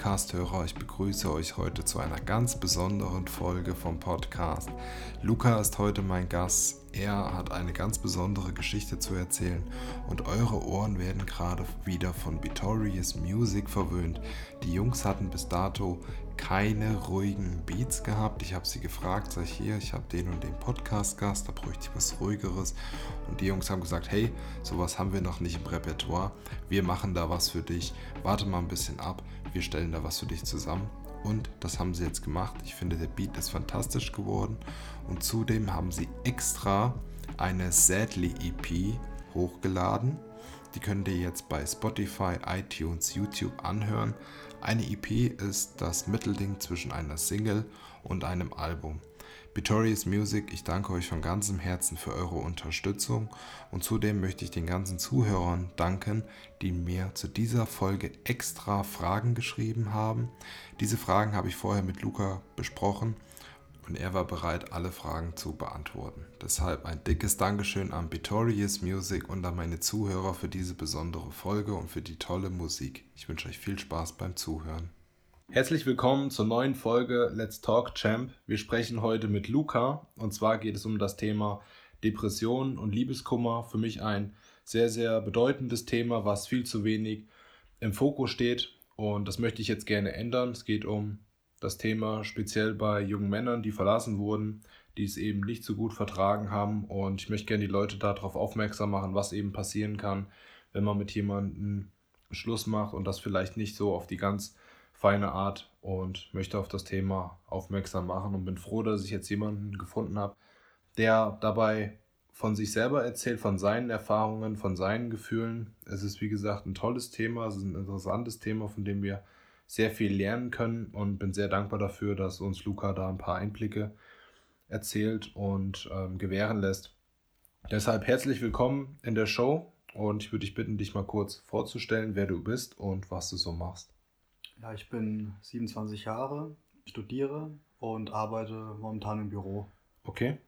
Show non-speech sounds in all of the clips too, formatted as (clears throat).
Podcast-Hörer, ich begrüße euch heute zu einer ganz besonderen Folge vom Podcast. Luca ist heute mein Gast. Er hat eine ganz besondere Geschichte zu erzählen und eure Ohren werden gerade wieder von Victorious Music verwöhnt. Die Jungs hatten bis dato keine ruhigen Beats gehabt. Ich habe sie gefragt, sag ich hier, ich habe den und den Podcast-Gast, da bräuchte ich was ruhigeres. Und die Jungs haben gesagt, hey, sowas haben wir noch nicht im Repertoire. Wir machen da was für dich. Warte mal ein bisschen ab. Wir stellen da was für dich zusammen. Und das haben sie jetzt gemacht. Ich finde, der Beat ist fantastisch geworden. Und zudem haben sie extra eine Sadly EP hochgeladen. Die könnt ihr jetzt bei Spotify, iTunes, YouTube anhören. Eine EP ist das Mittelding zwischen einer Single und einem Album. Victorious Music, ich danke euch von ganzem Herzen für eure Unterstützung und zudem möchte ich den ganzen Zuhörern danken, die mir zu dieser Folge extra Fragen geschrieben haben. Diese Fragen habe ich vorher mit Luca besprochen und er war bereit, alle Fragen zu beantworten. Deshalb ein dickes Dankeschön an Victorious Music und an meine Zuhörer für diese besondere Folge und für die tolle Musik. Ich wünsche euch viel Spaß beim Zuhören. Herzlich willkommen zur neuen Folge Let's Talk Champ. Wir sprechen heute mit Luca und zwar geht es um das Thema Depression und Liebeskummer. Für mich ein sehr, sehr bedeutendes Thema, was viel zu wenig im Fokus steht und das möchte ich jetzt gerne ändern. Es geht um das Thema speziell bei jungen Männern, die verlassen wurden, die es eben nicht so gut vertragen haben. Und ich möchte gerne die Leute darauf aufmerksam machen, was eben passieren kann, wenn man mit jemandem Schluss macht und das vielleicht nicht so auf die ganz feine Art und möchte auf das Thema aufmerksam machen und bin froh, dass ich jetzt jemanden gefunden habe, der dabei von sich selber erzählt, von seinen Erfahrungen, von seinen Gefühlen. Es ist wie gesagt ein tolles Thema, es ist ein interessantes Thema, von dem wir sehr viel lernen können und bin sehr dankbar dafür, dass uns Luca da ein paar Einblicke erzählt und ähm, gewähren lässt. Deshalb herzlich willkommen in der Show und ich würde dich bitten, dich mal kurz vorzustellen, wer du bist und was du so machst. Ja, ich bin 27 Jahre, studiere und arbeite momentan im Büro. Okay.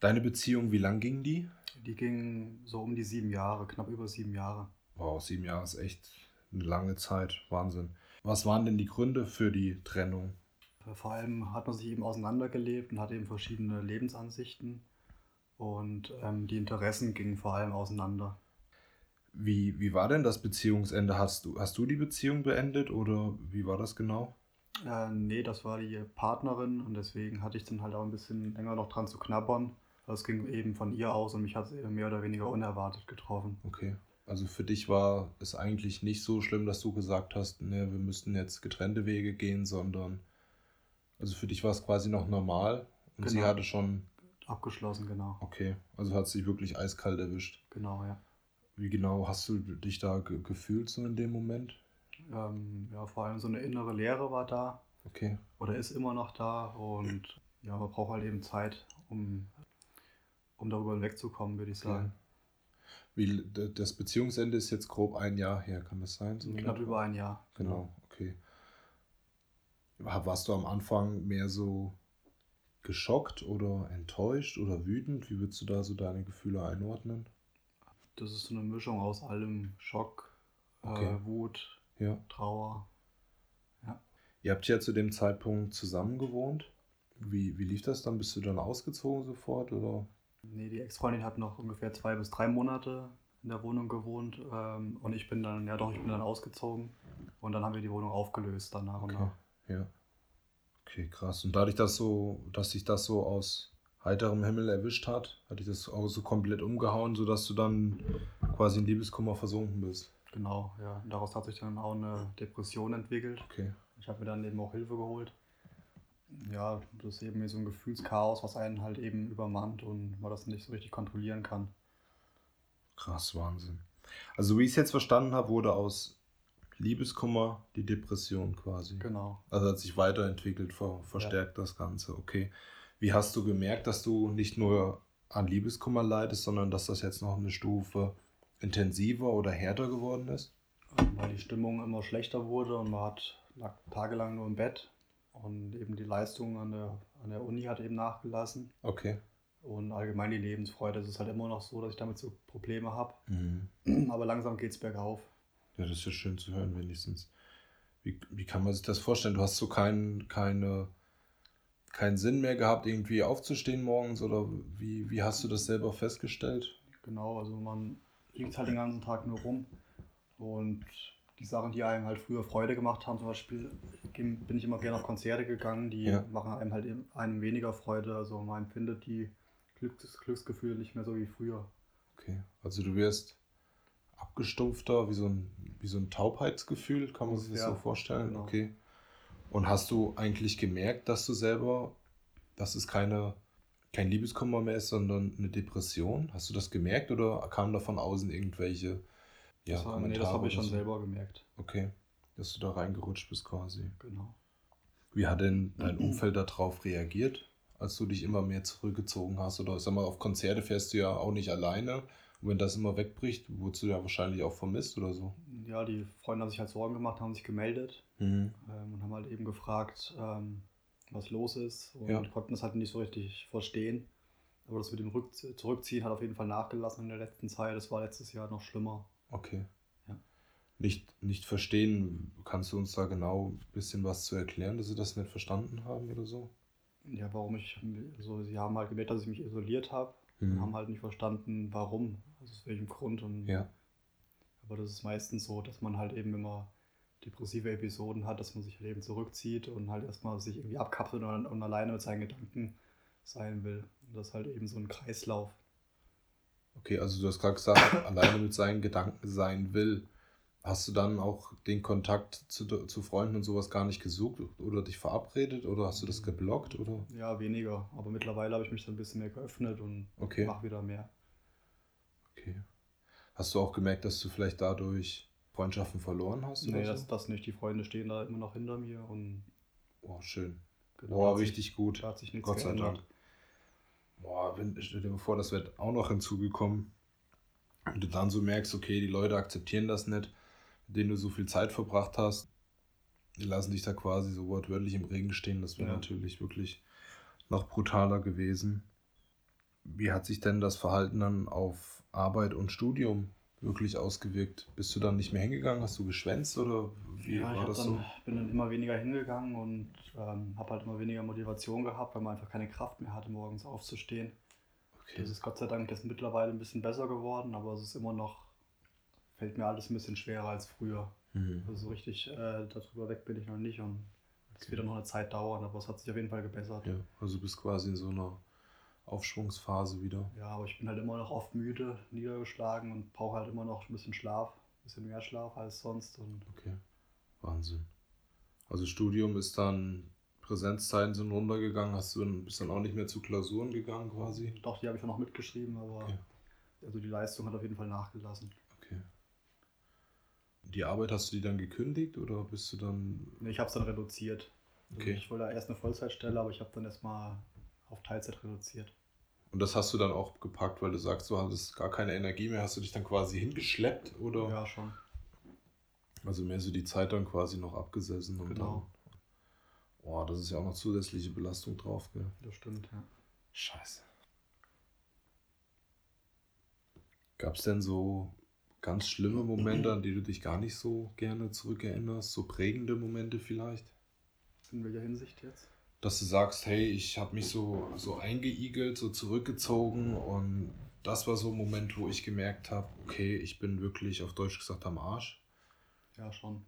Deine Beziehung, wie lang ging die? Die ging so um die sieben Jahre, knapp über sieben Jahre. Wow, sieben Jahre ist echt eine lange Zeit. Wahnsinn. Was waren denn die Gründe für die Trennung? Vor allem hat man sich eben auseinandergelebt und hatte eben verschiedene Lebensansichten und ähm, die Interessen gingen vor allem auseinander. Wie, wie war denn das Beziehungsende? Hast du, hast du die Beziehung beendet oder wie war das genau? Äh, nee, das war die Partnerin und deswegen hatte ich dann halt auch ein bisschen länger noch dran zu knabbern. Das ging eben von ihr aus und mich hat es mehr oder weniger unerwartet getroffen. Okay. Also für dich war es eigentlich nicht so schlimm, dass du gesagt hast, ne, wir müssten jetzt getrennte Wege gehen, sondern also für dich war es quasi noch normal und genau. sie hatte schon abgeschlossen, genau. Okay, also hat sie wirklich eiskalt erwischt. Genau, ja. Wie genau hast du dich da ge gefühlt so in dem Moment? Ähm, ja, vor allem so eine innere Leere war da. Okay. Oder ist immer noch da und ja, man braucht halt eben Zeit, um, um darüber hinwegzukommen, würde ich sagen. Wie, das Beziehungsende ist jetzt grob ein Jahr her, kann das sein? So Knapp über ein Jahr. Genau, okay. Warst du am Anfang mehr so geschockt oder enttäuscht oder wütend? Wie würdest du da so deine Gefühle einordnen? Das ist so eine Mischung aus allem Schock, äh, okay. äh, Wut, ja. Trauer. Ja. Ihr habt ja zu dem Zeitpunkt zusammen gewohnt. Wie, wie lief das dann? Bist du dann ausgezogen sofort oder Nee, die Ex-Freundin hat noch ungefähr zwei bis drei Monate in der Wohnung gewohnt ähm, und ich bin dann, ja doch, ich bin dann ausgezogen und dann haben wir die Wohnung aufgelöst dann nach und okay. nach. Ja. Okay, krass. Und dadurch, dass so, dass sich das so aus heiterem Himmel erwischt hat, hat dich das auch so komplett umgehauen, sodass du dann quasi in Liebeskummer versunken bist. Genau, ja. Und daraus hat sich dann auch eine Depression entwickelt. Okay. Ich habe mir dann eben auch Hilfe geholt ja, das ist eben so ein Gefühlschaos, was einen halt eben übermannt und man das nicht so richtig kontrollieren kann. Krass, Wahnsinn. Also wie ich es jetzt verstanden habe, wurde aus Liebeskummer die Depression quasi. Genau. Also hat sich weiterentwickelt, ver verstärkt ja. das Ganze. Okay. Wie hast du gemerkt, dass du nicht nur an Liebeskummer leidest, sondern dass das jetzt noch eine Stufe intensiver oder härter geworden ist? Weil die Stimmung immer schlechter wurde und man hat lag tagelang nur im Bett und eben die Leistung an der, an der Uni hat eben nachgelassen. Okay. Und allgemein die Lebensfreude. Es ist halt immer noch so, dass ich damit so Probleme habe. Mhm. Aber langsam geht es bergauf. Ja, das ist ja schön zu hören, wenigstens. Wie, wie kann man sich das vorstellen? Du hast so kein, keine, keinen Sinn mehr gehabt, irgendwie aufzustehen morgens oder wie, wie hast du das selber festgestellt? Genau, also man liegt halt den ganzen Tag nur rum und die Sachen, die einem halt früher Freude gemacht haben, zum Beispiel bin ich immer gerne auf Konzerte gegangen, die ja. machen einem halt einem weniger Freude, also man empfindet die Glücks Glücksgefühle nicht mehr so wie früher. Okay, also du wirst abgestumpfter, wie so ein, wie so ein Taubheitsgefühl, kann man sich das ja, so vorstellen? Genau. Okay. Und hast du eigentlich gemerkt, dass du selber, dass es keine, kein Liebeskummer mehr ist, sondern eine Depression? Hast du das gemerkt oder kamen da von außen irgendwelche ja, das, war, nee, das habe ich schon so? selber gemerkt. Okay, dass du da reingerutscht bist quasi. Genau. Wie hat denn dein Umfeld darauf reagiert, als du dich immer mehr zurückgezogen hast? Oder sag mal, auf Konzerte fährst du ja auch nicht alleine. Und wenn das immer wegbricht, wurdest du ja wahrscheinlich auch vermisst oder so. Ja, die Freunde haben sich halt Sorgen gemacht, haben sich gemeldet mhm. ähm, und haben halt eben gefragt, ähm, was los ist und ja. konnten das halt nicht so richtig verstehen. Aber das mit dem Rück Zurückziehen hat auf jeden Fall nachgelassen in der letzten Zeit. Das war letztes Jahr noch schlimmer. Okay. Ja. Nicht, nicht verstehen, kannst du uns da genau ein bisschen was zu erklären, dass sie das nicht verstanden haben oder so? Ja, warum ich, also sie haben halt gemerkt, dass ich mich isoliert habe mhm. und haben halt nicht verstanden, warum, also aus welchem Grund. Und, ja. Aber das ist meistens so, dass man halt eben immer depressive Episoden hat, dass man sich halt eben zurückzieht und halt erstmal sich irgendwie abkapselt und, und alleine mit seinen Gedanken sein will. Und das ist halt eben so ein Kreislauf. Okay, also du hast gerade gesagt, alleine mit seinen Gedanken sein will. Hast du dann auch den Kontakt zu, zu Freunden und sowas gar nicht gesucht oder dich verabredet oder hast du das geblockt? Oder? Ja, weniger. Aber mittlerweile habe ich mich dann ein bisschen mehr geöffnet und okay. mache wieder mehr. Okay. Hast du auch gemerkt, dass du vielleicht dadurch Freundschaften verloren hast? Nee, so? das, das nicht. Die Freunde stehen da immer noch hinter mir und. Oh, schön. Genau, oh, richtig gut. Sich nichts Gott sei geändert. Dank. Boah, wenn, stell dir vor, das wird auch noch hinzugekommen. Und du dann so merkst, okay, die Leute akzeptieren das nicht, mit denen du so viel Zeit verbracht hast. Die lassen dich da quasi so wortwörtlich im Regen stehen. Das wäre ja. natürlich wirklich noch brutaler gewesen. Wie hat sich denn das Verhalten dann auf Arbeit und Studium wirklich ausgewirkt? Bist du dann nicht mehr hingegangen? Hast du geschwänzt oder wie ja, war das dann, so? Ich bin dann immer weniger hingegangen und ähm, habe halt immer weniger Motivation gehabt, weil man einfach keine Kraft mehr hatte, morgens aufzustehen. Okay. Das ist Gott sei Dank jetzt mittlerweile ein bisschen besser geworden, aber es ist immer noch, fällt mir alles ein bisschen schwerer als früher. Mhm. Also so richtig äh, darüber weg bin ich noch nicht und es okay. wird noch eine Zeit dauern, aber es hat sich auf jeden Fall gebessert. Ja, also du bist quasi in so einer Aufschwungsphase wieder. Ja, aber ich bin halt immer noch oft müde, niedergeschlagen und brauche halt immer noch ein bisschen Schlaf, ein bisschen mehr Schlaf als sonst. Und okay, Wahnsinn. Also Studium ist dann, Präsenzzeiten sind runtergegangen, hast du dann, bist dann auch nicht mehr zu Klausuren gegangen quasi? Doch, die habe ich auch noch mitgeschrieben, aber okay. also die Leistung hat auf jeden Fall nachgelassen. Okay. Die Arbeit hast du die dann gekündigt oder bist du dann... Nee, ich habe es dann reduziert. Also okay. Ich wollte erst eine Vollzeitstelle, aber ich habe dann erstmal auf Teilzeit reduziert. Und das hast du dann auch gepackt, weil du sagst, du hattest gar keine Energie mehr. Hast du dich dann quasi hingeschleppt oder? Ja, schon. Also mehr so die Zeit dann quasi noch abgesessen und genau. dann. Boah, das ist ja auch noch zusätzliche Belastung drauf, gell? Das stimmt, ja. Scheiße. Gab es denn so ganz schlimme Momente, an die du dich gar nicht so gerne zurückerinnerst? So prägende Momente vielleicht? In welcher Hinsicht jetzt? Dass du sagst, hey, ich habe mich so, so eingeigelt, so zurückgezogen und das war so ein Moment, wo ich gemerkt habe, okay, ich bin wirklich auf Deutsch gesagt am Arsch. Ja, schon.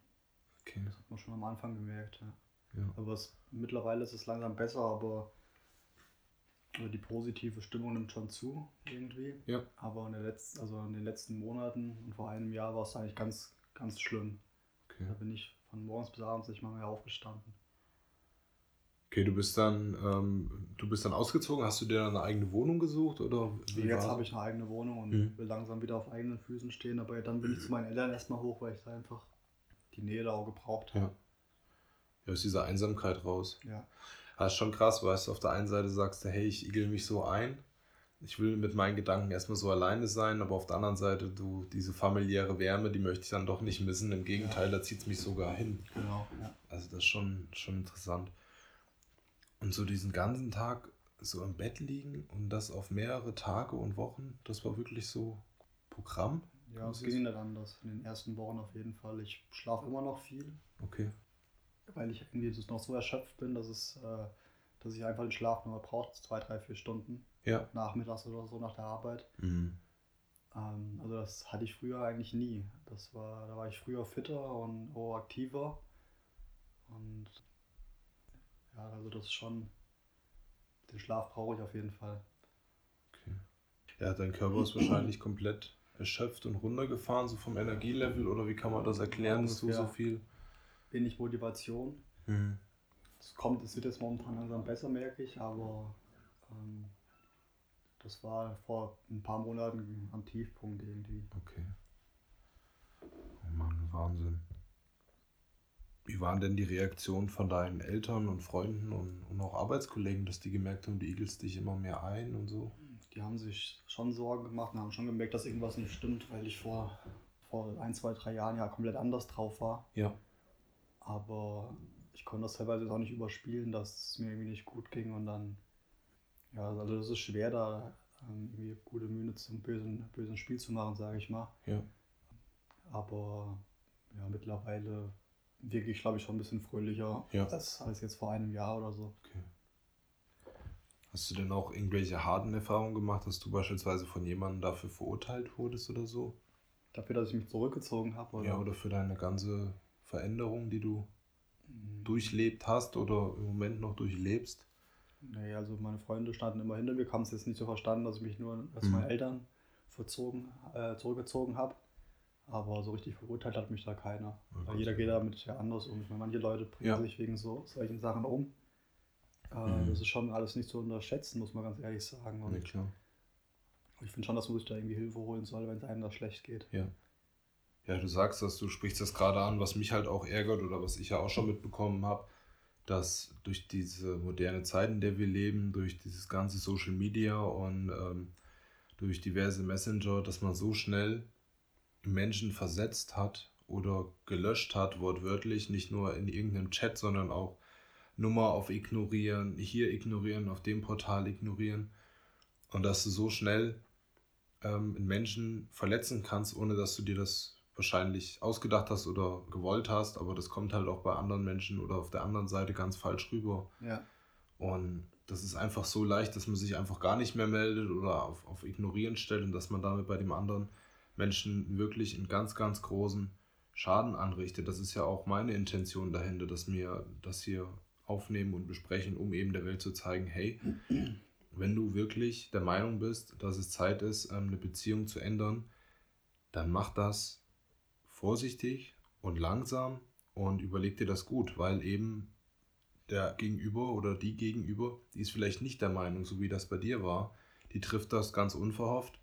Okay. Das hat man schon am Anfang gemerkt, ja. ja. Aber es, mittlerweile ist es langsam besser, aber die positive Stimmung nimmt schon zu irgendwie. Ja. Aber in, der letzten, also in den letzten Monaten und vor einem Jahr war es eigentlich ganz, ganz schlimm. Okay. Da bin ich von morgens bis abends nicht mal mehr aufgestanden. Okay, du bist dann, ähm, du bist dann ausgezogen. Hast du dir eine eigene Wohnung gesucht oder? Wie Jetzt habe ich eine eigene Wohnung und mhm. will langsam wieder auf eigenen Füßen stehen. Aber dann bin ich zu meinen Eltern erstmal hoch, weil ich da einfach die Nähe da auch gebraucht habe. Ja. ja, aus dieser Einsamkeit raus. Ja. Das ist schon krass, weil du auf der einen Seite sagst, hey, ich igel mich so ein. Ich will mit meinen Gedanken erstmal so alleine sein, aber auf der anderen Seite, du, diese familiäre Wärme, die möchte ich dann doch nicht missen. Im Gegenteil, ja. da zieht es mich sogar hin. Genau, ja. Also das ist schon, schon interessant. Und so diesen ganzen Tag so im Bett liegen und das auf mehrere Tage und Wochen, das war wirklich so Programm. Ja, es ging nicht anders. In den ersten Wochen auf jeden Fall. Ich schlafe immer noch viel. Okay. weil ich irgendwie noch so erschöpft bin, dass es, äh, dass ich einfach den Schlaf nur brauche, zwei, drei, vier Stunden. Ja. Nachmittags oder so nach der Arbeit. Mhm. Ähm, also das hatte ich früher eigentlich nie. Das war, da war ich früher fitter und auch aktiver. Und ja, also das ist schon, den Schlaf brauche ich auf jeden Fall. Okay. Ja, dein Körper ist wahrscheinlich komplett erschöpft und runtergefahren, so vom Energielevel, oder wie kann man das erklären, dass du so viel. Wenig Motivation. Mhm. Es kommt, es wird jetzt momentan langsam besser, merke ich, aber ähm, das war vor ein paar Monaten am Tiefpunkt irgendwie. Okay. Oh Mann, Wahnsinn. Wie waren denn die Reaktionen von deinen Eltern und Freunden und, und auch Arbeitskollegen, dass die gemerkt haben, du igelst dich immer mehr ein und so? Die haben sich schon Sorgen gemacht und haben schon gemerkt, dass irgendwas nicht stimmt, weil ich vor, vor ein, zwei, drei Jahren ja komplett anders drauf war. Ja. Aber ich konnte das teilweise auch nicht überspielen, dass es mir irgendwie nicht gut ging und dann, ja, also das ist schwer, da ähm, irgendwie gute Mühe zum bösen, bösen Spiel zu machen, sage ich mal. Ja. Aber ja, mittlerweile wirklich, glaube ich, schon ein bisschen fröhlicher ja. als, als jetzt vor einem Jahr oder so. Okay. Hast du denn auch irgendwelche harten Erfahrungen gemacht, dass du beispielsweise von jemandem dafür verurteilt wurdest oder so? Dafür, dass ich mich zurückgezogen habe? Oder? Ja, oder für deine ganze Veränderung, die du mhm. durchlebt hast oder im Moment noch durchlebst? Nee, also meine Freunde standen immer hinter mir, haben es jetzt nicht so verstanden, dass ich mich nur als mhm. meine Eltern verzogen, äh, zurückgezogen habe. Aber so richtig verurteilt hat mich da keiner. Oh, Weil jeder geht damit ja anders um. Ich meine, manche Leute bringen ja. sich wegen so solchen Sachen um. Äh, mhm. Das ist schon alles nicht zu unterschätzen, muss man ganz ehrlich sagen. Und nee, klar. Ich finde schon, dass man sich da irgendwie Hilfe holen soll, wenn es einem da schlecht geht. Ja. Ja, du sagst das, du sprichst das gerade an, was mich halt auch ärgert oder was ich ja auch schon mitbekommen habe, dass durch diese moderne Zeit, in der wir leben, durch dieses ganze Social Media und ähm, durch diverse Messenger, dass man so schnell Menschen versetzt hat oder gelöscht hat, wortwörtlich, nicht nur in irgendeinem Chat, sondern auch Nummer auf ignorieren, hier ignorieren, auf dem Portal ignorieren. Und dass du so schnell ähm, Menschen verletzen kannst, ohne dass du dir das wahrscheinlich ausgedacht hast oder gewollt hast, aber das kommt halt auch bei anderen Menschen oder auf der anderen Seite ganz falsch rüber. Ja. Und das ist einfach so leicht, dass man sich einfach gar nicht mehr meldet oder auf, auf Ignorieren stellt und dass man damit bei dem anderen Menschen wirklich einen ganz, ganz großen Schaden anrichtet. Das ist ja auch meine Intention dahinter, dass wir das hier aufnehmen und besprechen, um eben der Welt zu zeigen, hey, wenn du wirklich der Meinung bist, dass es Zeit ist, ähm, eine Beziehung zu ändern, dann mach das vorsichtig und langsam und überleg dir das gut, weil eben der Gegenüber oder die Gegenüber, die ist vielleicht nicht der Meinung, so wie das bei dir war, die trifft das ganz unverhofft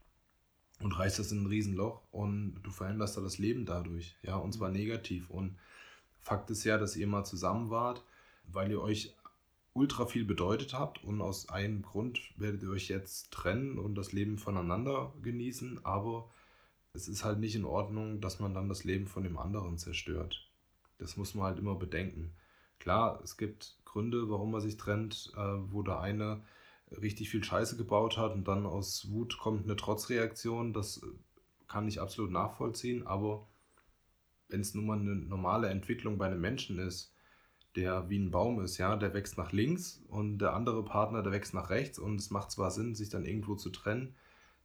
und reißt das in ein Riesenloch und du veränderst da das Leben dadurch, ja, und zwar negativ. Und Fakt ist ja, dass ihr mal zusammen wart, weil ihr euch ultra viel bedeutet habt und aus einem Grund werdet ihr euch jetzt trennen und das Leben voneinander genießen, aber es ist halt nicht in Ordnung, dass man dann das Leben von dem anderen zerstört. Das muss man halt immer bedenken. Klar, es gibt Gründe, warum man sich trennt, äh, wo der eine richtig viel Scheiße gebaut hat und dann aus Wut kommt eine Trotzreaktion. Das kann ich absolut nachvollziehen, aber wenn es nun mal eine normale Entwicklung bei einem Menschen ist, der wie ein Baum ist, ja, der wächst nach links und der andere Partner, der wächst nach rechts und es macht zwar Sinn, sich dann irgendwo zu trennen,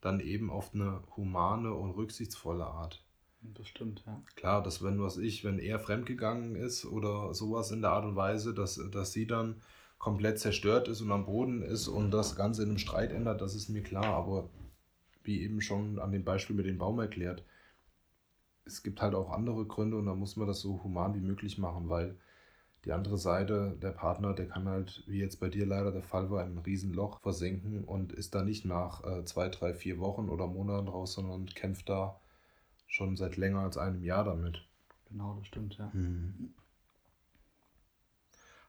dann eben auf eine humane und rücksichtsvolle Art. Das stimmt, ja. Klar, dass wenn was ich, wenn er fremdgegangen ist oder sowas in der Art und Weise, dass, dass sie dann komplett zerstört ist und am Boden ist und das Ganze in einem Streit ändert, das ist mir klar. Aber wie eben schon an dem Beispiel mit dem Baum erklärt, es gibt halt auch andere Gründe und da muss man das so human wie möglich machen, weil die andere Seite, der Partner, der kann halt, wie jetzt bei dir leider der Fall war, ein Riesenloch versenken und ist da nicht nach äh, zwei, drei, vier Wochen oder Monaten raus, sondern kämpft da schon seit länger als einem Jahr damit. Genau, das stimmt, ja. Mhm.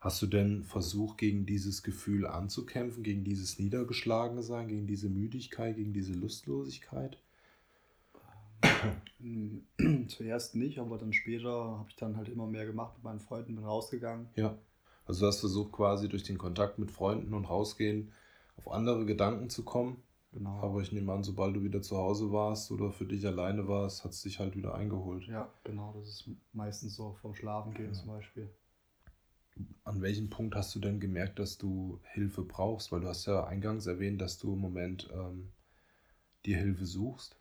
Hast du denn versucht, gegen dieses Gefühl anzukämpfen, gegen dieses Niedergeschlagensein, gegen diese Müdigkeit, gegen diese Lustlosigkeit? (clears throat) Zuerst nicht, aber dann später habe ich dann halt immer mehr gemacht mit meinen Freunden, bin rausgegangen. Ja. Also du hast versucht quasi durch den Kontakt mit Freunden und Rausgehen auf andere Gedanken zu kommen. Genau. Aber ich nehme an, sobald du wieder zu Hause warst oder für dich alleine warst, hat es dich halt wieder eingeholt. Ja, genau. Das ist meistens so vom Schlafen gehen ja. zum Beispiel. An welchem Punkt hast du denn gemerkt, dass du Hilfe brauchst? Weil du hast ja eingangs erwähnt, dass du im Moment ähm, dir Hilfe suchst.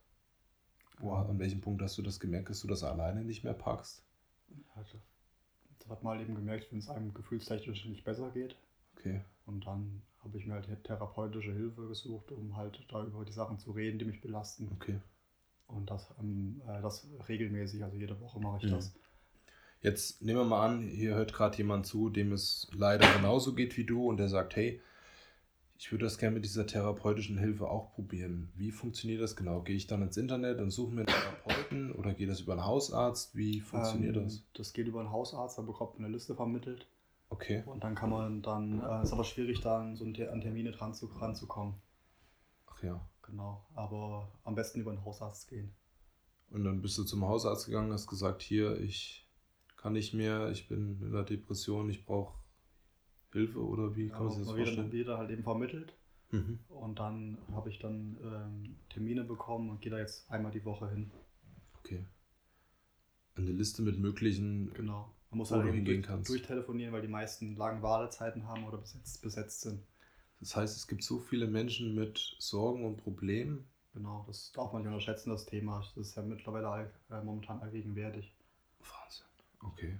Wo, an welchem Punkt hast du das gemerkt, dass du das alleine nicht mehr packst? Also, das hat man halt eben gemerkt, wenn es einem gefühlstechnisch nicht besser geht. Okay. Und dann habe ich mir halt therapeutische Hilfe gesucht, um halt da über die Sachen zu reden, die mich belasten. Okay. Und das, ähm, äh, das regelmäßig, also jede Woche mache ich Mhm. das. Jetzt nehmen wir mal an, hier hört gerade jemand zu, dem es leider genauso geht wie du und der sagt, hey, ich würde das gerne mit dieser therapeutischen Hilfe auch probieren. Wie funktioniert das genau? Gehe ich dann ins Internet und suche mir einen Therapeuten oder geht das über einen Hausarzt? Wie funktioniert ähm, das? Das geht über einen Hausarzt, da bekommt man eine Liste vermittelt. Okay. Und dann kann man dann, äh, ist aber schwierig, da an, so an Termine dran zu, ranzukommen. Ach ja. Genau. Aber am besten über einen Hausarzt gehen. Und dann bist du zum Hausarzt gegangen, hast gesagt, hier, ich kann nicht mehr, ich bin in der Depression, ich brauche Hilfe oder wie kann man sich das vorstellen? wieder halt eben vermittelt. Mhm. Und dann habe ich dann ähm, Termine bekommen und gehe da jetzt einmal die Woche hin. Okay. Eine Liste mit möglichen Genau. Man muss halt du eben hingehen durch, kannst. durchtelefonieren, weil die meisten lange Wartezeiten haben oder besetzt, besetzt sind. Das heißt, es gibt so viele Menschen mit Sorgen und Problemen. Genau, das darf man nicht unterschätzen, das Thema. Das ist ja mittlerweile all, äh, momentan allgegenwärtig. Okay.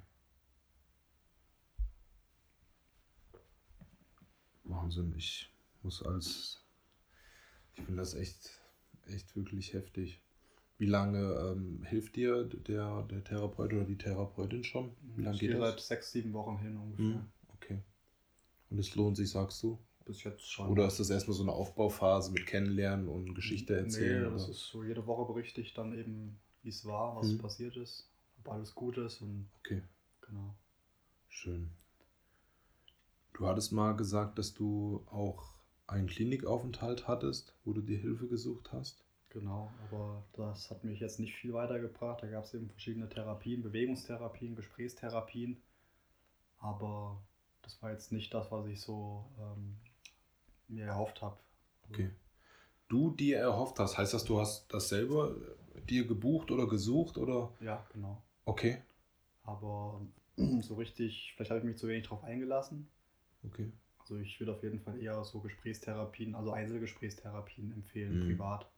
Wahnsinn. Ich muss als. Ich finde das echt, echt wirklich heftig. Wie lange ähm, hilft dir der, der Therapeut oder die Therapeutin schon? Wie lange geht das? seit sechs, sieben Wochen hin ungefähr. Hm, okay. Und es lohnt sich, sagst du? Bis jetzt schon. Oder ist das erstmal so eine Aufbauphase mit Kennenlernen und Geschichte erzählen? Nee, das oder? ist so, jede Woche berichte ich dann eben, wie es war, was Mhm. passiert ist, alles gut ist und Okay. genau. Schön. Du hattest mal gesagt, dass du auch einen Klinikaufenthalt hattest, wo du dir Hilfe gesucht hast. Genau, aber das hat mich jetzt nicht viel weitergebracht. Da gab es eben verschiedene Therapien, Bewegungstherapien, Gesprächstherapien. Aber das war jetzt nicht das, was ich so ähm, mir erhofft habe. Okay. Du dir erhofft hast, heißt das, du hast das selber äh, dir gebucht oder gesucht oder? Ja, genau. Okay. Aber so richtig, vielleicht habe ich mich zu wenig drauf eingelassen. Okay. Also ich würde auf jeden Fall eher so Gesprächstherapien, also Einzelgesprächstherapien empfehlen, Mhm. privat.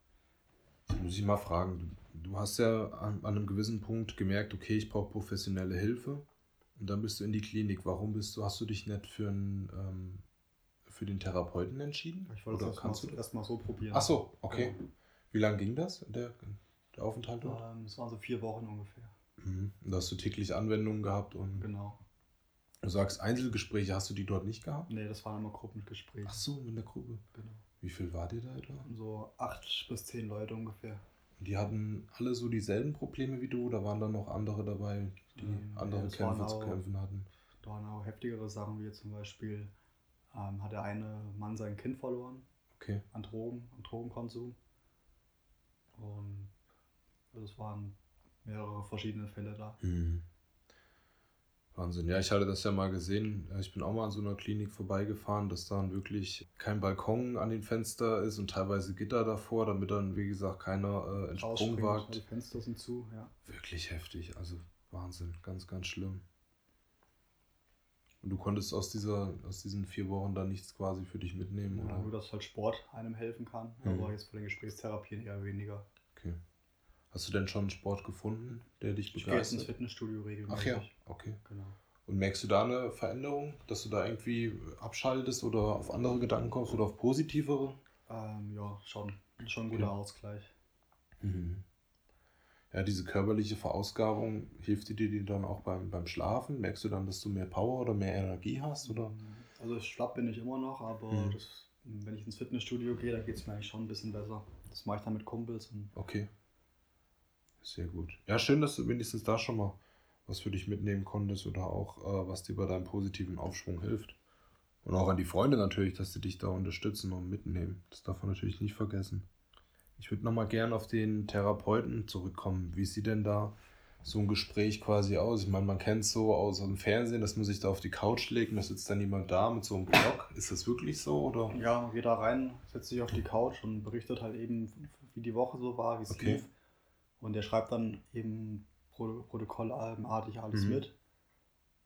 Jetzt muss ich mal fragen. Du, hast ja an, an einem gewissen Punkt gemerkt, okay, ich brauche professionelle Hilfe. Und dann bist du in die Klinik. Warum bist du, hast du dich nicht für, einen, ähm, für den Therapeuten entschieden? Ich wollte Oder es kannst du erstmal erst mal so probieren. Ach so, okay. Genau. Wie lange ging das, der, der Aufenthalt dort? Ähm, Es waren so vier Wochen ungefähr. Mhm. Da hast du täglich Anwendungen gehabt und Genau. du sagst, Einzelgespräche hast du die dort nicht gehabt? Nee, das waren immer Gruppengespräche. Ach so, mit der Gruppe. Genau. Wie viel war dir da etwa? So acht bis zehn Leute ungefähr. Und die hatten alle so dieselben Probleme wie du oder waren da noch andere dabei, die Ähm, andere ja, Kämpfe zu kämpfen hatten? Da waren auch heftigere Sachen, wie zum Beispiel ähm, hat der eine Mann sein Kind verloren Okay. an Drogen, an Drogenkonsum. Und also es waren mehrere verschiedene Fälle da. Mhm. Wahnsinn. Ja, ich hatte das ja mal gesehen. Ich bin auch mal an so einer Klinik vorbeigefahren, dass dann wirklich kein Balkon an den Fenster ist und teilweise Gitter davor, damit dann, wie gesagt, keiner äh, einen Sprung wagt. Die Fenster sind zu, ja. Wirklich heftig. Also Wahnsinn. Ganz, ganz schlimm. Und du konntest aus, dieser, aus diesen vier Wochen dann nichts quasi für dich mitnehmen, ja. Nur, oder? dass halt Sport einem helfen kann, Mhm. aber jetzt bei den Gesprächstherapien eher weniger. Okay. Hast du denn schon einen Sport gefunden, der dich Ich gehe jetzt ins begeistert? Fitnessstudio regelmäßig. Ach ja, okay. Genau. Und merkst du da eine Veränderung, dass du da irgendwie abschaltest oder auf andere Gedanken kommst oder auf positivere? Ähm, ja, schon. Schon ein Okay. guter Ausgleich. Mhm. Ja, diese körperliche Verausgabung, hilft dir die dann auch beim, beim Schlafen? Merkst du dann, dass du mehr Power oder mehr Energie hast? Oder? Also schlapp bin ich immer noch, aber Mhm. das, wenn ich ins Fitnessstudio gehe, da geht es mir eigentlich schon ein bisschen besser. Das mache ich dann mit Kumpels und Okay. Sehr gut. Ja, schön, dass du wenigstens da schon mal was für dich mitnehmen konntest oder auch äh, was dir bei deinem positiven Aufschwung hilft. Und auch an die Freunde natürlich, dass sie dich da unterstützen und mitnehmen. Das darf man natürlich nicht vergessen. Ich würde nochmal gern auf den Therapeuten zurückkommen. Wie sieht denn da so ein Gespräch quasi aus? Ich meine, man kennt es so aus dem Fernsehen, dass man sich da auf die Couch legt und da sitzt dann jemand da mit so einem Block. Ist das wirklich so? Oder? ja, man geht da rein, setzt sich auf die Couch und berichtet halt eben, wie die Woche so war, wie es Okay. lief. Und der schreibt dann eben Pro protokollartig alles Mhm. mit.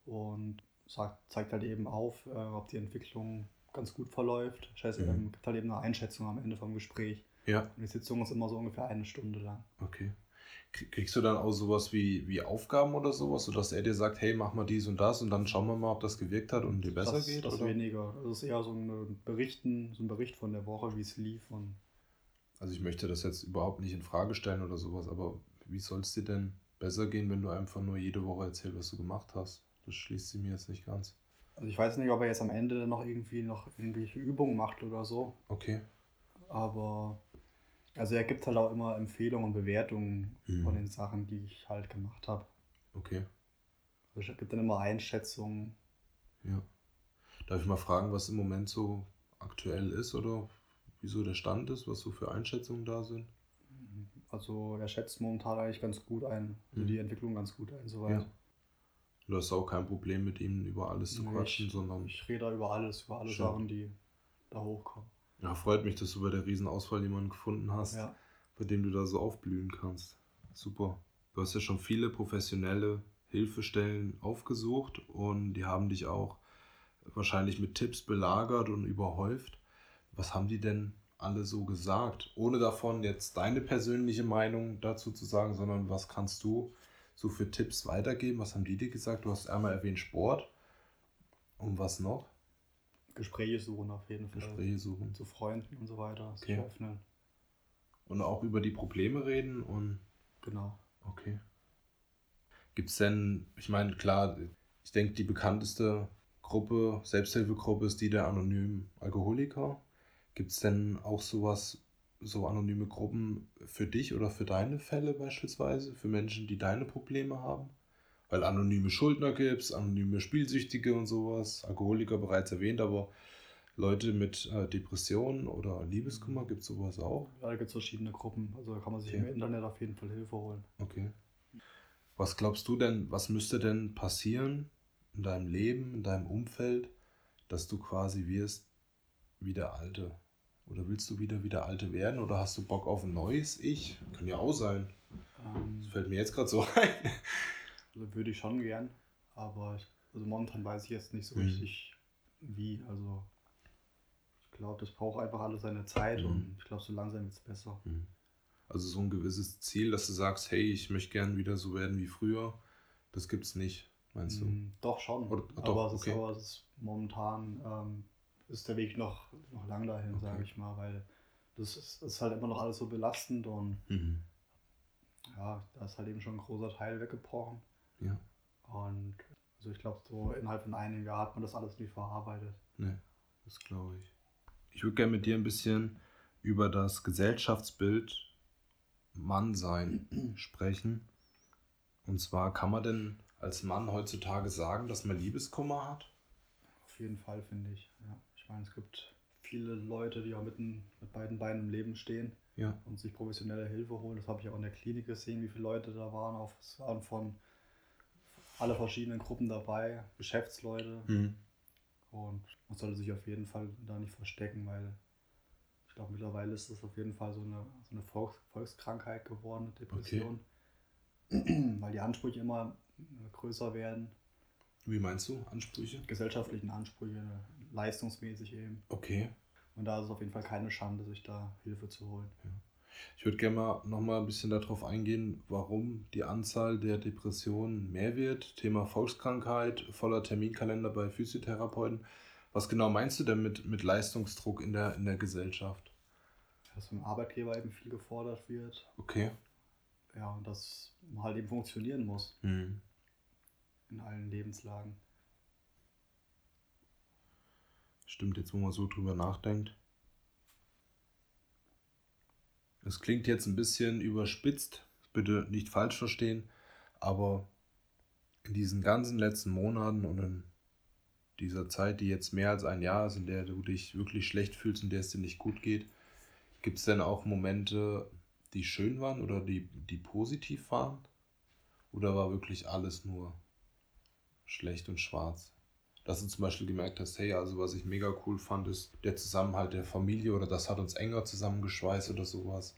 Und sagt, zeigt halt eben auf, äh, ob die Entwicklung ganz gut verläuft. Scheiße, Mhm. ähm, gibt halt eben eine Einschätzung am Ende vom Gespräch. Ja. Und die Sitzung ist immer so ungefähr eine Stunde lang. Okay. Krie- Kriegst du dann auch sowas wie, wie Aufgaben oder sowas, sodass er dir sagt, hey, mach mal dies und das und dann schauen wir mal, ob das gewirkt hat und dir besser das, geht? Das oder? weniger. Das ist eher so ein Berichten, so ein Bericht von der Woche, wie es lief und Also ich möchte das jetzt überhaupt nicht in Frage stellen oder sowas, aber wie soll es dir denn besser gehen, wenn du einfach nur jede Woche erzählst, was du gemacht hast? Das schließt sie mir jetzt nicht ganz. Also ich weiß nicht, ob er jetzt am Ende noch irgendwie noch irgendwelche Übungen macht oder so. Okay. Aber also er gibt halt auch immer Empfehlungen und Bewertungen Mhm. von den Sachen, die ich halt gemacht habe. Okay. Also er gibt dann immer Einschätzungen. Ja. Darf ich mal fragen, was im Moment so aktuell ist oder wieso der Stand ist, was so für Einschätzungen da sind? Also er schätzt momentan eigentlich ganz gut ein, also Mhm. die Entwicklung ganz gut ein, soweit. Ja. Du hast auch kein Problem mit ihm über alles zu Nee, quatschen, ich, sondern ich rede da über alles, über alle Schön. Sachen, die da hochkommen. ja, freut mich, dass du bei der Riesenauswahl jemanden gefunden hast, Ja. bei dem du da so aufblühen kannst. Super. Du hast ja schon viele professionelle Hilfestellen aufgesucht und die haben dich auch wahrscheinlich mit Tipps belagert und überhäuft. Was haben die denn alle so gesagt? Ohne davon jetzt deine persönliche Meinung dazu zu sagen, sondern was kannst du so für Tipps weitergeben? Was haben die dir gesagt? Du hast einmal erwähnt Sport. Und was noch? Gespräche suchen auf jeden Fall. Gespräche suchen. Zu Freunden und so weiter. Sich Okay. öffnen. Und auch über die Probleme reden und Genau. Okay. Gibt es denn, ich meine, klar, ich denke, die bekannteste Gruppe, Selbsthilfegruppe ist die der anonymen Alkoholiker. Gibt es denn auch sowas, so anonyme Gruppen für dich oder für deine Fälle beispielsweise, für Menschen, die deine Probleme haben? Weil anonyme Schuldner gibt es, anonyme Spielsüchtige und sowas, Alkoholiker bereits erwähnt, aber Leute mit äh, Depressionen oder Liebeskummer, gibt es sowas auch? Ja, da gibt es verschiedene Gruppen. Also da kann man sich Okay. im Internet auf jeden Fall Hilfe holen. Okay. Was glaubst du denn, was müsste denn passieren in deinem Leben, in deinem Umfeld, dass du quasi wirst wie der Alte? Oder willst du wieder wie der Alte werden? Oder hast du Bock auf ein neues Ich? Kann ja auch sein. Ähm, Das fällt mir jetzt gerade so (laughs) ein. also würde ich schon gern. Aber ich, also momentan weiß ich jetzt nicht so Mhm. richtig wie. Also ich glaube, das braucht einfach alles seine Zeit Mhm. und ich glaube, so langsam wird es besser. Also so ein gewisses Ziel, dass du sagst, hey, ich möchte gern wieder so werden wie früher. Das gibt's nicht, meinst du? Mm, Doch schon. Oder- ah, aber, doch, es ist, aber es ist momentan ähm, ist der Weg noch, noch lang dahin, Okay. sage ich mal, weil das ist, ist halt immer noch alles so belastend und Mhm. ja, da ist halt eben schon ein großer Teil weggebrochen. Ja. Und also ich glaube, so innerhalb von einem Jahr hat man das alles nicht verarbeitet. Nee, das glaube ich. Ich würde gerne mit dir ein bisschen über das Gesellschaftsbild Mannsein (clears throat) sprechen. Und zwar kann man denn als Mann heutzutage sagen, dass man Liebeskummer hat? Auf jeden Fall, finde ich. Meine, es gibt viele Leute, die auch mitten mit beiden Beinen im Leben stehen Ja. und sich professionelle Hilfe holen. Das habe ich auch in der Klinik gesehen, wie viele Leute da waren. Auch, es waren von alle verschiedenen Gruppen dabei, Geschäftsleute. Mhm. Und man sollte sich auf jeden Fall da nicht verstecken, weil ich glaube, mittlerweile ist das auf jeden Fall so eine, so eine Volks Volkskrankheit geworden, Depression. Weil die Ansprüche immer äh, größer werden, Wie meinst du? Ansprüche? gesellschaftlichen Ansprüche, leistungsmäßig eben. Okay. Und da ist es auf jeden Fall keine Schande, sich da Hilfe zu holen. Ich würde gerne mal noch mal ein bisschen darauf eingehen, warum die Anzahl der Depressionen mehr wird. Thema Volkskrankheit, voller Terminkalender bei Physiotherapeuten. Was genau meinst du denn mit, mit Leistungsdruck in der, in der Gesellschaft? Dass vom Arbeitgeber eben viel gefordert wird. Okay. Ja, und dass man halt eben funktionieren muss Hm. in allen Lebenslagen. Stimmt, jetzt wo man so drüber nachdenkt. Es klingt jetzt ein bisschen überspitzt, bitte nicht falsch verstehen, aber in diesen ganzen letzten Monaten und in dieser Zeit, die jetzt mehr als ein Jahr ist, in der du dich wirklich schlecht fühlst und der es dir nicht gut geht, gibt es denn auch Momente, die schön waren oder die, die positiv waren? Oder war wirklich alles nur schlecht und schwarz? Dass du zum Beispiel gemerkt hast, hey, also was ich mega cool fand, ist der Zusammenhalt der Familie oder das hat uns enger zusammengeschweißt oder sowas.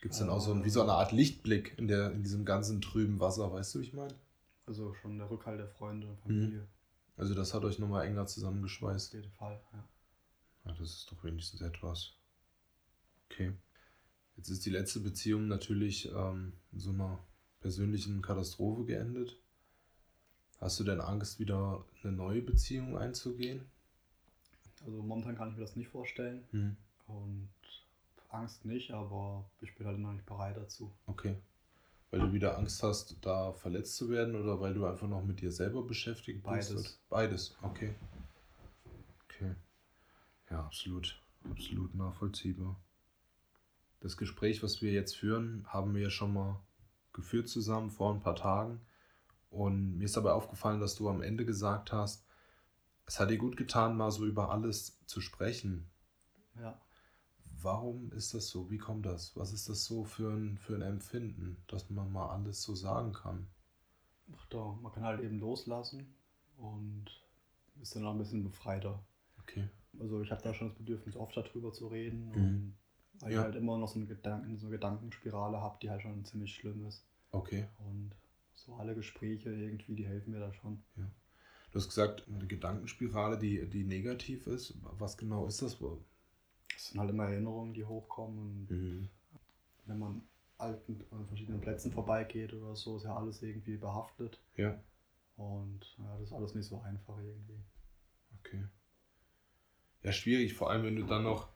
Gibt es dann auch so ein, wie so eine Art Lichtblick in, der, in diesem ganzen trüben Wasser, weißt du, wie ich meine? Also schon der Rückhalt der Freunde und Familie. Also das hat euch nochmal enger zusammengeschweißt. Auf jeden Fall, ja. ja. Das ist doch wenigstens etwas. Okay. Jetzt ist die letzte Beziehung natürlich ähm, in so einer persönlichen Katastrophe geendet. Hast du denn Angst, wieder eine neue Beziehung einzugehen? Also momentan kann ich mir das nicht vorstellen. Hm. Und Angst nicht, aber ich bin halt noch nicht bereit dazu. Okay. Weil du wieder Angst hast, da verletzt zu werden oder weil du einfach noch mit dir selber beschäftigt Beides. bist? Beides. Okay. Okay. Ja, absolut. Absolut nachvollziehbar. Das Gespräch, was wir jetzt führen, haben wir ja schon mal geführt zusammen vor ein paar Tagen. Und mir ist dabei aufgefallen, dass du am Ende gesagt hast, es hat dir gut getan, mal so über alles zu sprechen. Ja. Warum ist das so? Wie kommt das? Was ist das so für ein, für ein Empfinden, dass man mal alles so sagen kann? Ach doch, man kann halt eben loslassen und ist dann auch ein bisschen befreiter. Okay. Also ich habe da schon das Bedürfnis, oft darüber zu reden. Mhm. Und weil Ja. ich halt immer noch so eine, Gedanken, so eine Gedankenspirale habe, die halt schon ziemlich schlimm ist. Okay. Und so alle Gespräche irgendwie, die helfen mir da schon. Du hast gesagt, eine Gedankenspirale, die, die negativ ist. Was genau ist das? Es sind halt immer Erinnerungen, die hochkommen. Und Mhm. wenn man alten, an verschiedenen Plätzen vorbeigeht oder so, ist ja alles irgendwie behaftet. Ja, Und ja, das ist alles nicht so einfach irgendwie. okay. Ja, schwierig, vor allem wenn du dann noch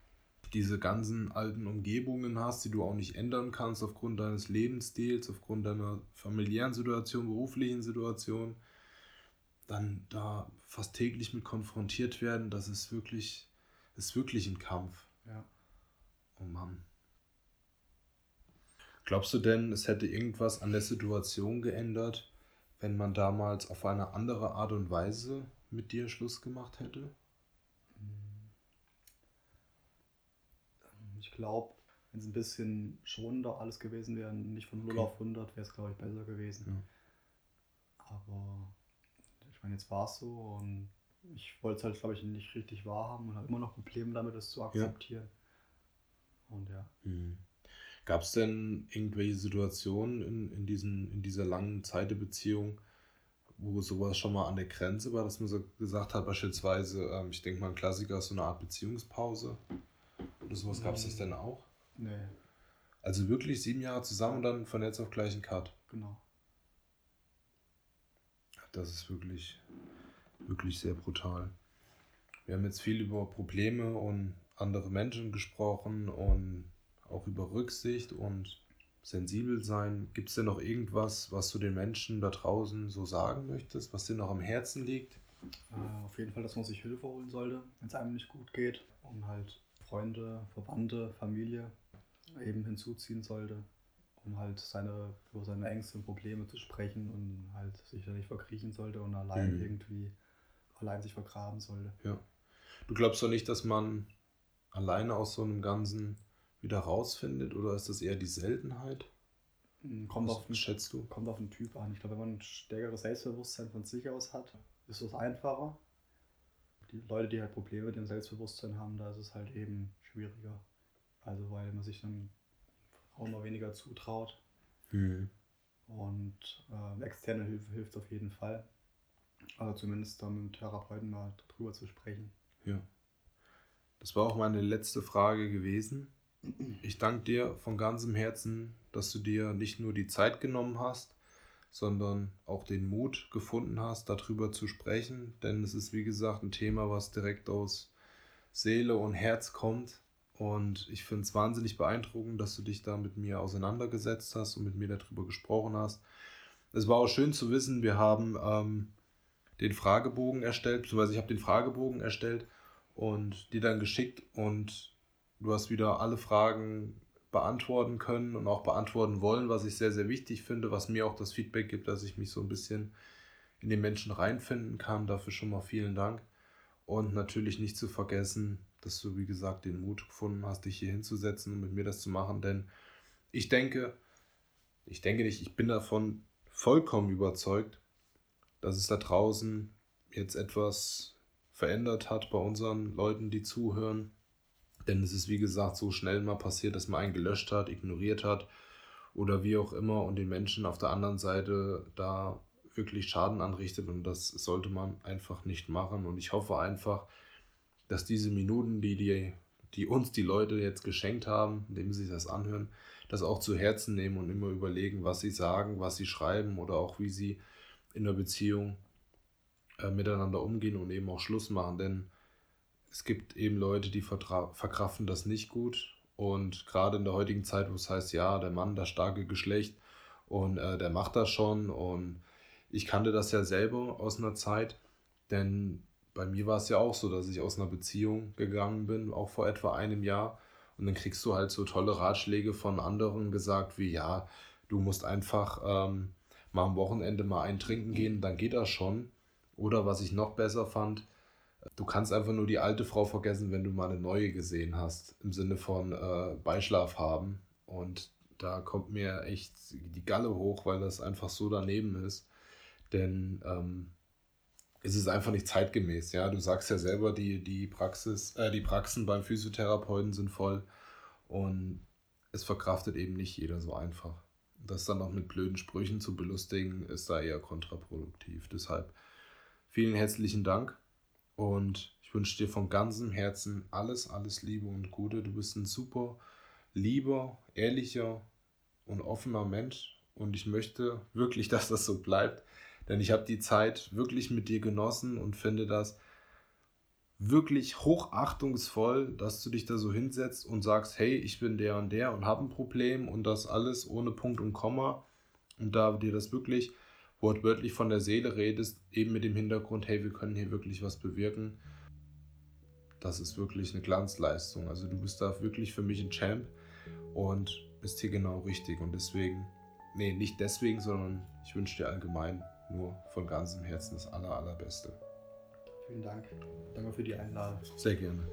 diese ganzen alten Umgebungen hast, die du auch nicht ändern kannst aufgrund deines Lebensstils, aufgrund deiner familiären Situation, beruflichen Situation, dann da fast täglich mit konfrontiert werden, das ist wirklich, ist wirklich ein Kampf. Ja. Oh Mann. Glaubst du denn, es hätte irgendwas an der Situation geändert, wenn man damals auf eine andere Art und Weise mit dir Schluss gemacht hätte? Ich glaube, wenn es ein bisschen schonender alles gewesen wäre, nicht von 0 Okay. auf 100, wäre es, glaube ich, besser gewesen. Aber ich meine, jetzt war es so und ich wollte es halt, glaube ich, nicht richtig wahrhaben und habe immer noch Probleme damit, das zu akzeptieren. Und ja, Gab es denn irgendwelche Situationen in, in, diesen, in dieser langen Zeit der Beziehung, wo sowas schon mal an der Grenze war, dass man so gesagt hat, beispielsweise, ähm, ich denke mal, ein Klassiker ist so eine Art Beziehungspause. Oder sowas gab es das denn auch? nee, Also wirklich sieben Jahre zusammen und dann von jetzt auf gleich ein Cut. genau. Das ist wirklich, wirklich sehr brutal. Wir haben jetzt viel über Probleme und andere Menschen gesprochen und auch über Rücksicht und sensibel sein. Gibt es denn noch irgendwas, was du den Menschen da draußen so sagen möchtest, was dir noch am Herzen liegt? Äh, auf jeden Fall, dass man sich Hilfe holen sollte, wenn es einem nicht gut geht. Und halt Freunde, Verwandte, Familie eben hinzuziehen sollte, um halt seine, über seine Ängste und Probleme zu sprechen und halt sich da nicht verkriechen sollte und allein Mhm. irgendwie allein sich vergraben sollte. Du glaubst doch nicht, dass man alleine aus so einem Ganzen wieder rausfindet oder ist das eher die Seltenheit? Mhm, Kommt Was auf, den, schätzt du? kommt auf den Typ an. Ich glaube, wenn man ein stärkeres Selbstbewusstsein von sich aus hat, ist es einfacher. Die Leute, die halt Probleme mit dem Selbstbewusstsein haben, da ist es halt eben schwieriger. Also weil man sich dann auch immer weniger zutraut. Und äh, externe Hilfe hilft auf jeden Fall. Also zumindest dann mit dem Therapeuten mal drüber zu sprechen. Ja. Das war auch meine letzte Frage gewesen. Ich danke dir von ganzem Herzen, dass du dir nicht nur die Zeit genommen hast, sondern auch den Mut gefunden hast, darüber zu sprechen. Denn es ist, wie gesagt, ein Thema, was direkt aus Seele und Herz kommt. Und ich finde es wahnsinnig beeindruckend, dass du dich da mit mir auseinandergesetzt hast und mit mir darüber gesprochen hast. Es war auch schön zu wissen, wir haben ähm, den Fragebogen erstellt, beziehungsweise ich habe den Fragebogen erstellt und dir dann geschickt und du hast wieder alle Fragen beantworten können und auch beantworten wollen, was ich sehr, sehr wichtig finde, was mir auch das Feedback gibt, dass ich mich so ein bisschen in den Menschen reinfinden kann. Dafür schon mal vielen Dank. Und natürlich nicht zu vergessen, dass du, wie gesagt, den Mut gefunden hast, dich hier hinzusetzen und mit mir das zu machen. Denn ich denke, ich denke nicht, ich bin davon vollkommen überzeugt, dass es da draußen jetzt etwas verändert hat bei unseren Leuten, die zuhören. Denn es ist, wie gesagt, so schnell mal passiert, dass man einen gelöscht hat, ignoriert hat oder wie auch immer und den Menschen auf der anderen Seite da wirklich Schaden anrichtet und das sollte man einfach nicht machen. Und ich hoffe einfach, dass diese Minuten, die, die, die uns die Leute jetzt geschenkt haben, indem sie sich das anhören, das auch zu Herzen nehmen und immer überlegen, was sie sagen, was sie schreiben oder auch wie sie in der Beziehung äh, miteinander umgehen und eben auch Schluss machen. Denn es gibt eben Leute, die verkraften das nicht gut. Und gerade in der heutigen Zeit, wo es heißt, ja, der Mann, das starke Geschlecht und äh, der macht das schon. Und ich kannte das ja selber aus einer Zeit, denn bei mir war es ja auch so, dass ich aus einer Beziehung gegangen bin, auch vor etwa einem Jahr. Und dann kriegst du halt so tolle Ratschläge von anderen gesagt, wie ja, du musst einfach ähm, mal am Wochenende mal ein Trinken gehen, dann geht das schon. Oder was ich noch besser fand, du kannst einfach nur die alte Frau vergessen, wenn du mal eine neue gesehen hast, im Sinne von äh, Beischlaf haben. Und da kommt mir echt die Galle hoch, weil das einfach so daneben ist. Denn ähm, es ist einfach nicht zeitgemäß. Ja, du sagst ja selber, die, die Praxis, äh, die Praxen beim Physiotherapeuten sind voll und es verkraftet eben nicht jeder so einfach. Das dann noch mit blöden Sprüchen zu belustigen, ist da eher kontraproduktiv. Deshalb vielen herzlichen Dank und ich wünsche dir von ganzem Herzen alles, alles Liebe und Gute. Du bist ein super lieber, ehrlicher und offener Mensch und ich möchte wirklich, (laughs) dass das so bleibt. Denn ich habe die Zeit wirklich mit dir genossen und finde das wirklich hochachtungsvoll, dass du dich da so hinsetzt und sagst, hey, ich bin der und der und habe ein Problem und das alles ohne Punkt und Komma. Und da dir das wirklich wortwörtlich von der Seele redest, eben mit dem Hintergrund, hey, wir können hier wirklich was bewirken. Das ist wirklich eine Glanzleistung. Also du bist da wirklich für mich ein Champ und bist hier genau richtig. Und deswegen, nee, nicht deswegen, sondern ich wünsche dir allgemein nur von ganzem Herzen das aller, allerbeste. Vielen Dank. Danke für die Einladung. Sehr gerne.